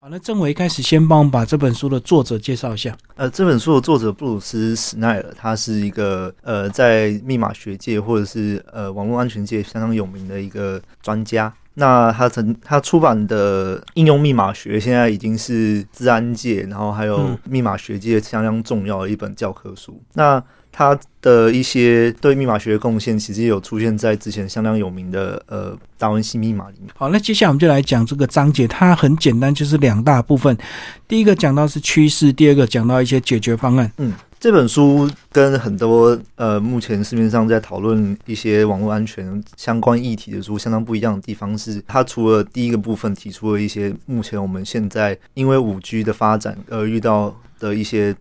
好，那郑伟一开始先帮我们把这本书的作者介绍一下。呃，这本书的作者布鲁斯·史奈尔，他是一个呃，在密码学界或者是呃网络安全界相当有名的一个专家。那他曾他出版的应用密码学，现在已经是治安界，然后还有密码学界相当重要的一本教科书。那他的一些对密码学的贡献，其实有出现在之前相当有名的呃达文西密码里面。好，那接下来我们就来讲这个章节，它很简单，就是两大部分。第一个讲到是趋势，第二个讲到一些解决方案。嗯，这本书跟很多呃目前市面上在讨论一些网络安全相关议题的书相当不一样的地方是，它除了第一个部分提出了一些目前我们现在因为五 G 的发展而遇到的一些。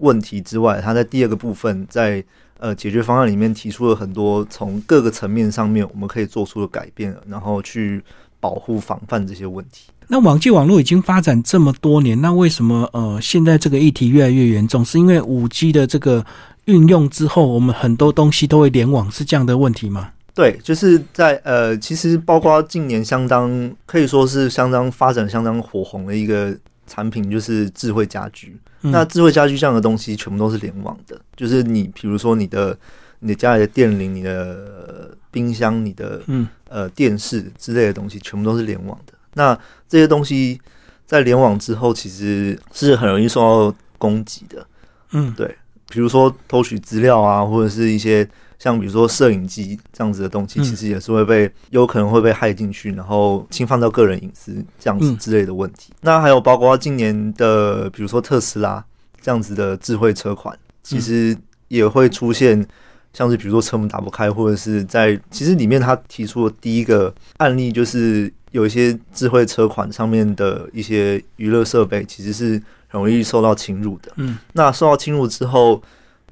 问题之外，他在第二个部分，在呃解决方案里面提出了很多从各个层面上面我们可以做出的改变，然后去保护防范这些问题。那网际网络已经发展这么多年，那为什么呃现在这个议题越来越严重？是因为五 G 的这个运用之后，我们很多东西都会联网，是这样的问题吗？对，就是在呃，其实包括近年相当可以说是相当发展相当火红的一个产品，就是智慧家居。那智慧家居这样的东西全部都是联网的，就是你比如说你的你的家里的电铃、你的冰箱、你的嗯呃电视之类的东西，全部都是联网的。那这些东西在联网之后，其实是很容易受到攻击的。嗯，对，比如说偷取资料啊，或者是一些像比如说摄影机这样子的东西，其实也是会被有可能会被害进去，然后侵犯到个人隐私这样子之类的问题。那还有包括今年的，比如说特斯拉这样子的智慧车款，其实也会出现像是比如说车门打不开，或者是在其实里面他提出的第一个案例就是有一些智慧车款上面的一些娱乐设备其实是。容易受到侵入的，嗯，那受到侵入之后，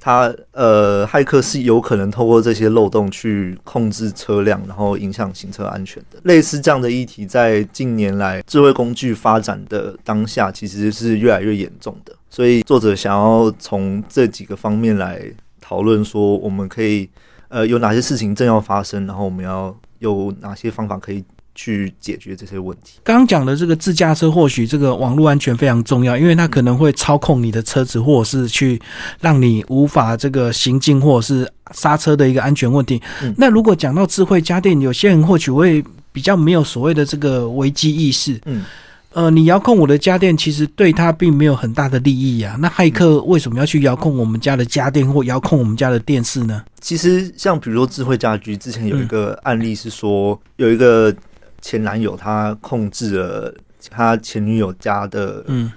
他呃，骇客是有可能透过这些漏洞去控制车辆，然后影响行车安全的。类似这样的议题，在近年来智慧工具发展的当下，其实是越来越严重的。所以作者想要从这几个方面来讨论，说我们可以呃有哪些事情正要发生，然后我们要有哪些方法可以。去解决这些问题。刚刚讲的这个自驾车，或许这个网络安全非常重要，因为它可能会操控你的车子，或者是去让你无法这个行进，或者是刹车的一个安全问题。那如果讲到智慧家电，有些人或许会比较没有所谓的这个危机意识。嗯，呃，你遥控我的家电，其实对他并没有很大的利益啊。那骇客为什么要去遥控我们家的家电或遥控我们家的电视呢？其实像比如说智慧家居，之前有一个案例是说有一个。前男友他控制了他前女友家的嗯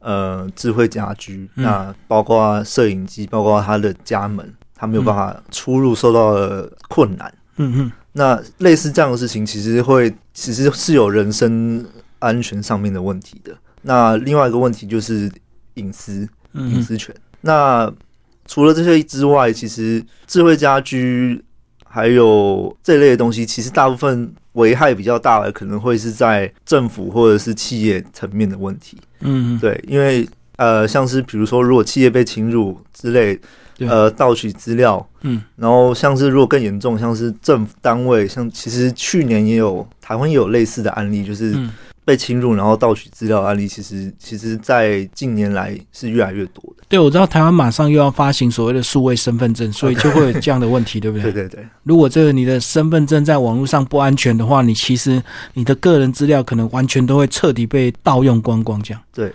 呃智慧家居，那包括摄影机，包括他的家门，他没有办法出入，受到了困难。嗯嗯，那类似这样的事情，其实会其实是有人身安全上面的问题的。那另外一个问题就是隐私隐私权。那除了这些之外，其实智慧家居还有这类的东西，其实大部分。危害比较大的可能会是在政府或者是企业层面的问题。嗯，对，因为呃，像是比如说，如果企业被侵入之类，呃，盗取资料，嗯，然后像是如果更严重，像是政府单位，像其实去年也有台湾也有类似的案例，就是。被侵入然后盗取资料案例，其实其实，在近年来是越来越多的。对，我知道台湾马上又要发行所谓的数位身份证，所以就会有这样的问题，对不对？对对对。如果这个你的身份证在网络上不安全的话，你其实你的个人资料可能完全都会彻底被盗用光光。这样。对。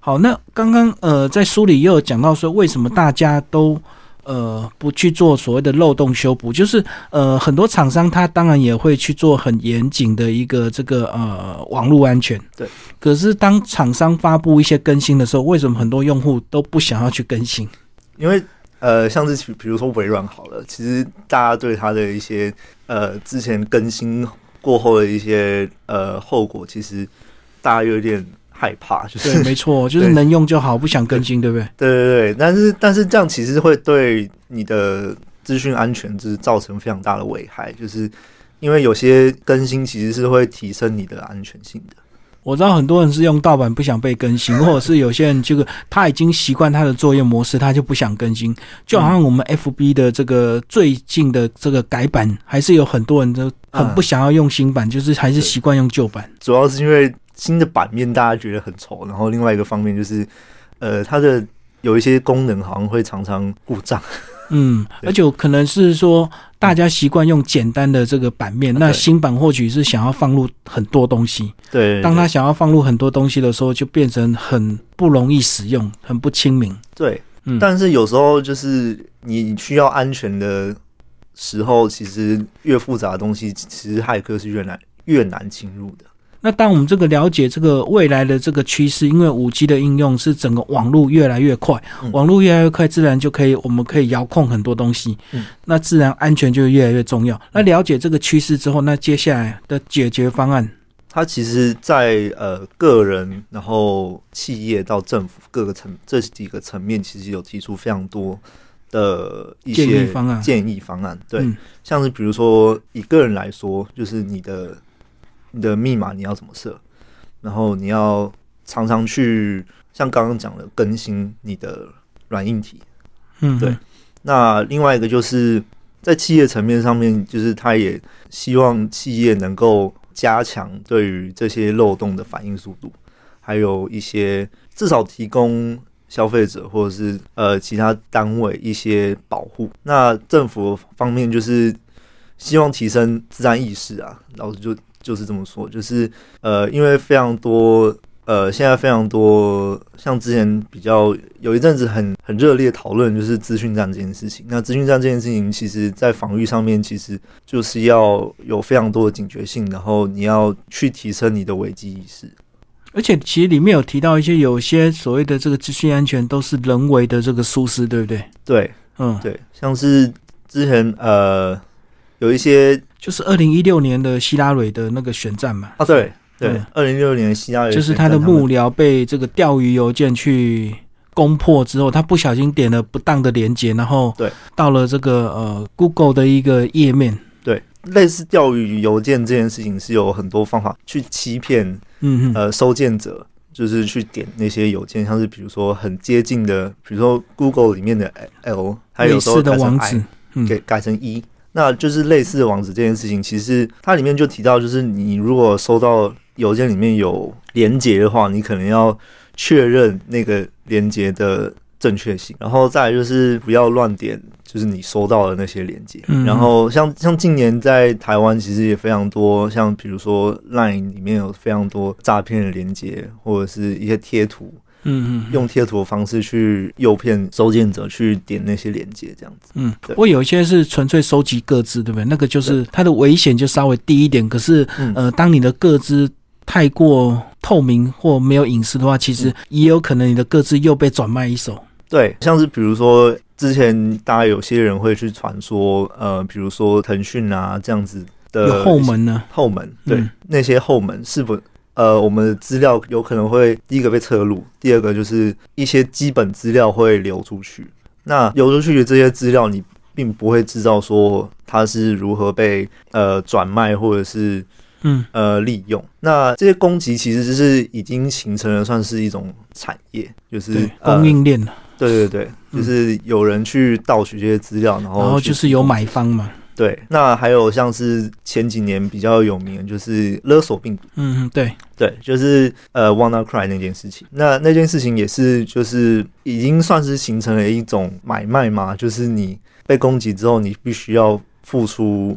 好，那刚刚呃，在书里也有讲到说，为什么大家都。呃，不去做所谓的漏洞修补，就是呃，很多厂商他当然也会去做很严谨的一个这个呃网络安全。对。可是当厂商发布一些更新的时候，为什么很多用户都不想要去更新？因为呃，像是比如说微软好了，其实大家对它的一些呃之前更新过后的一些呃后果，其实大家有点。害怕就是对，没错，就是能用就好，不想更新，对不对？对对对，但是但是这样其实会对你的资讯安全就是造成非常大的危害，就是因为有些更新其实是会提升你的安全性的。我知道很多人是用盗版不想被更新，或者是有些人这个他已经习惯他的作业模式，他就不想更新。就好像我们 FB 的这个最近的这个改版，还是有很多人都很不想要用新版，就是还是习惯用旧版。主要是因为。新的版面大家觉得很丑，然后另外一个方面就是呃它的有一些功能好像会常常故障。嗯，而且可能是说大家习惯用简单的这个版面，那新版或许是想要放入很多东西。对，当他想要放入很多东西的时候，就变成很不容易使用，很不亲民。对，嗯，但是有时候就是你需要安全的时候，其实越复杂的东西，其实骇客是越难越难侵入的。那当我们这个了解这个未来的这个趋势，因为五 G 的应用是整个网络越来越快，网络越来越快，自然就可以我们可以遥控很多东西，那自然安全就越来越重要。那了解这个趋势之后，那接下来的解决方案，它其实，在呃个人、然后企业到政府各个层这几个层面，其实有提出非常多的一些建议方案。建议方案，对，像是比如说以个人来说，就是你的。你的密码你要怎么设？然后你要常常去像刚刚讲的更新你的软硬体，嗯，对。那另外一个就是在企业层面上面，就是他也希望企业能够加强对于这些漏洞的反应速度，还有一些至少提供消费者或者是呃其他单位一些保护。那政府方面就是希望提升治安意识啊，然后就。就是这么说，就是呃，因为非常多呃，现在非常多，像之前比较有一阵子很很热烈讨论，就是资讯战这件事情。那资讯战这件事情，其实在防御上面，其实就是要有非常多的警觉性，然后你要去提升你的危机意识。而且其实里面有提到一些，有些所谓的这个资讯安全都是人为的这个疏失，对不对？对，嗯，对，像是之前呃有一些。就是二零一六年的希拉蕊的那个选战嘛？啊，对对，二零一六年希拉蕊就是他的幕僚被这个钓鱼邮件去攻破之后，他不小心点了不当的连接，然后对到了这个呃 Google 的一个页面。对，类似钓鱼邮件这件事情是有很多方法去欺骗，嗯呃，收件者就是去点那些邮件，像是比如说很接近的，比如说 Google 里面的 L，还有时候的网址给改成一。那就是类似的网址这件事情，其实它里面就提到，就是你如果收到邮件里面有连接的话，你可能要确认那个连接的正确性，然后再就是不要乱点，就是你收到的那些连接。然后像像近年在台湾其实也非常多，像比如说 LINE 里面有非常多诈骗的连接，或者是一些贴图。嗯嗯，用贴图的方式去诱骗收件者去点那些链接，这样子。嗯，不过有一些是纯粹收集个资，对不对？那个就是它的危险就稍微低一点。可是，呃，当你的个资太过透明或没有隐私的话，其实也有可能你的个资又被转卖一手。对，像是比如说之前大家有些人会去传说，呃，比如说腾讯啊这样子的后门呢？后门，对，那些后门是否？呃，我们的资料有可能会第一个被侧录，第二个就是一些基本资料会流出去。那流出去的这些资料，你并不会知道说它是如何被呃转卖或者是嗯呃利用。那这些攻击其实就是已经形成了算是一种产业，就是供应链了。对对对，就是有人去盗取这些资料，然后然后就是有买方嘛。对，那还有像是前几年比较有名，就是勒索病毒。嗯嗯，对对，就是呃，WannaCry 那件事情。那那件事情也是，就是已经算是形成了一种买卖嘛，就是你被攻击之后，你必须要付出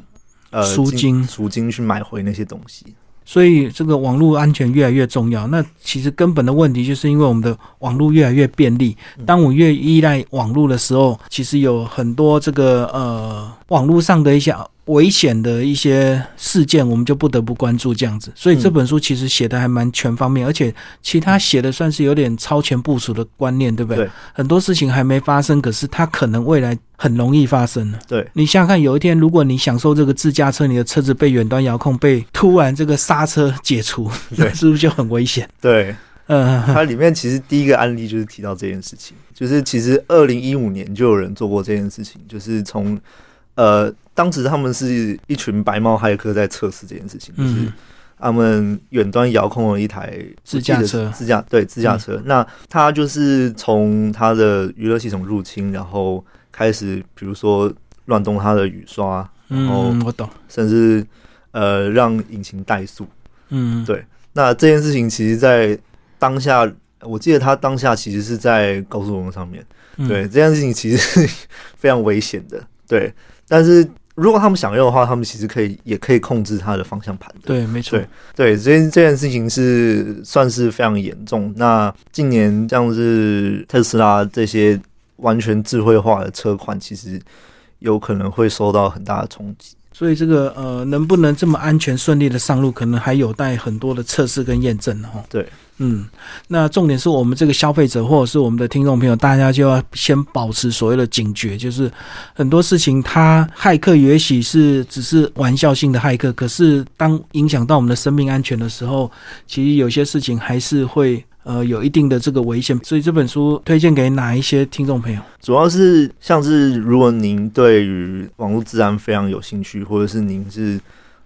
呃赎金赎金去买回那些东西。所以这个网络安全越来越重要。那其实根本的问题就是因为我们的网络越来越便利。当我越依赖网络的时候，其实有很多这个呃网络上的一些危险的一些事件，我们就不得不关注这样子。所以这本书其实写的还蛮全方面，而且其他写的算是有点超前部署的观念，对不对？很多事情还没发生，可是它可能未来很容易发生了。对你想想看，有一天如果你享受这个自驾车，你的车子被远端遥控，被突然这个刹车解除，对，是不是就很危险？对，嗯，它里面其实第一个案例就是提到这件事情，就是其实二零一五年就有人做过这件事情，就是从。呃，当时他们是一群白帽骇客在测试这件事情，就是他们远端遥控了一台自驾车，自驾对自驾车。那他就是从他的娱乐系统入侵，然后开始，比如说乱动他的雨刷，然后我懂，甚至呃让引擎怠速，嗯，对。那这件事情其实，在当下，我记得他当下其实是在高速公路上面，对这件事情其实是 非常危险的，对。但是如果他们想要的话，他们其实可以也可以控制它的方向盘的，对，没错，对，这这件事情是算是非常严重。那近年像是特斯拉这些完全智慧化的车款，其实有可能会受到很大的冲击。所以这个呃，能不能这么安全顺利的上路，可能还有待很多的测试跟验证哦。对，嗯，那重点是我们这个消费者或者是我们的听众朋友，大家就要先保持所谓的警觉，就是很多事情，它骇客也许是只是玩笑性的骇客，可是当影响到我们的生命安全的时候，其实有些事情还是会。呃，有一定的这个危险，所以这本书推荐给哪一些听众朋友？主要是像是如果您对于网络治安非常有兴趣，或者是您是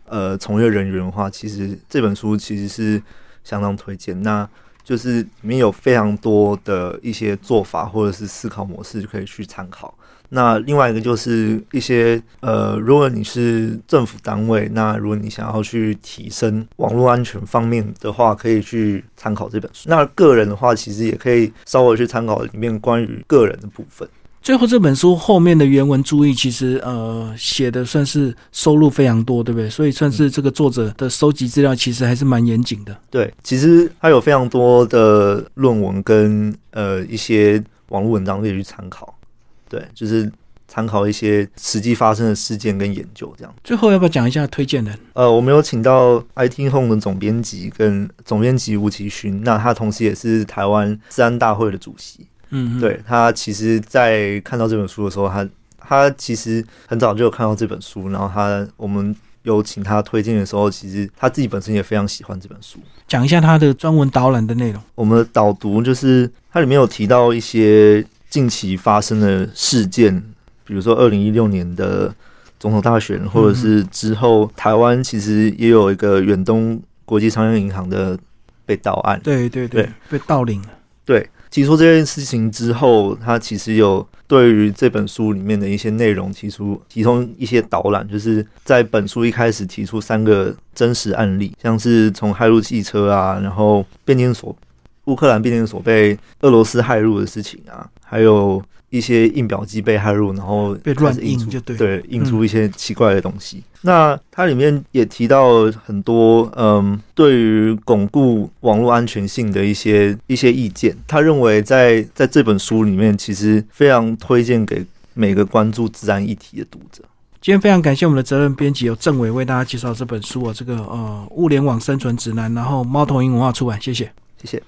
呃从业人员的话，其实这本书其实是相当推荐。那就是里面有非常多的一些做法或者是思考模式可以去参考。那另外一个就是一些呃，如果你是政府单位，那如果你想要去提升网络安全方面的话，可以去参考这本书。那个人的话，其实也可以稍微去参考里面关于个人的部分。最后这本书后面的原文注意，其实呃写的算是收录非常多，对不对？所以算是这个作者的收集资料，其实还是蛮严谨的。对，其实他有非常多的论文跟呃一些网络文章可以去参考。对，就是参考一些实际发生的事件跟研究这样。最后要不要讲一下推荐人？呃，我们有请到 IT Home 的总编辑跟总编辑吴奇勋，那他同时也是台湾治安大会的主席。嗯，对他其实，在看到这本书的时候，他他其实很早就有看到这本书，然后他我们有请他推荐的时候，其实他自己本身也非常喜欢这本书。讲一下他的专文导览的内容。我们的导读就是它里面有提到一些。近期发生的事件，比如说二零一六年的总统大选，或者是之后台湾其实也有一个远东国际商业银行的被盗案，对对对，被盗领了。对，提出这件事情之后，他其实有对于这本书里面的一些内容提出提供一些导览，就是在本书一开始提出三个真实案例，像是从害入汽车啊，然后变电所。乌克兰变电所被俄罗斯害入的事情啊，还有一些印表机被害入，然后被乱印出，就对，对，印出一些奇怪的东西。那它里面也提到很多，嗯，对于巩固网络安全性的一些一些意见。他认为在在这本书里面，其实非常推荐给每个关注自然议题的读者。今天非常感谢我们的责任编辑有政委为大家介绍这本书啊，这个呃物联网生存指南，然后猫头鹰文化出版，谢谢，谢谢。